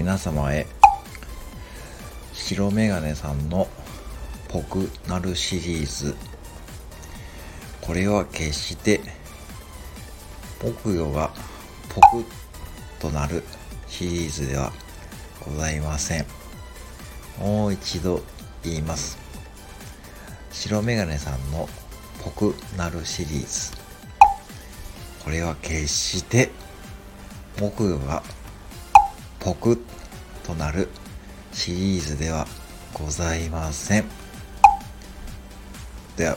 皆様へ白メガネさんのポクなるシリーズ。これは決して木魚がポクとなるシリーズではございません。もう一度言います。白メガネさんのポクなるシリーズ。これは決して木魚がポクッとなるシリーズではございません。では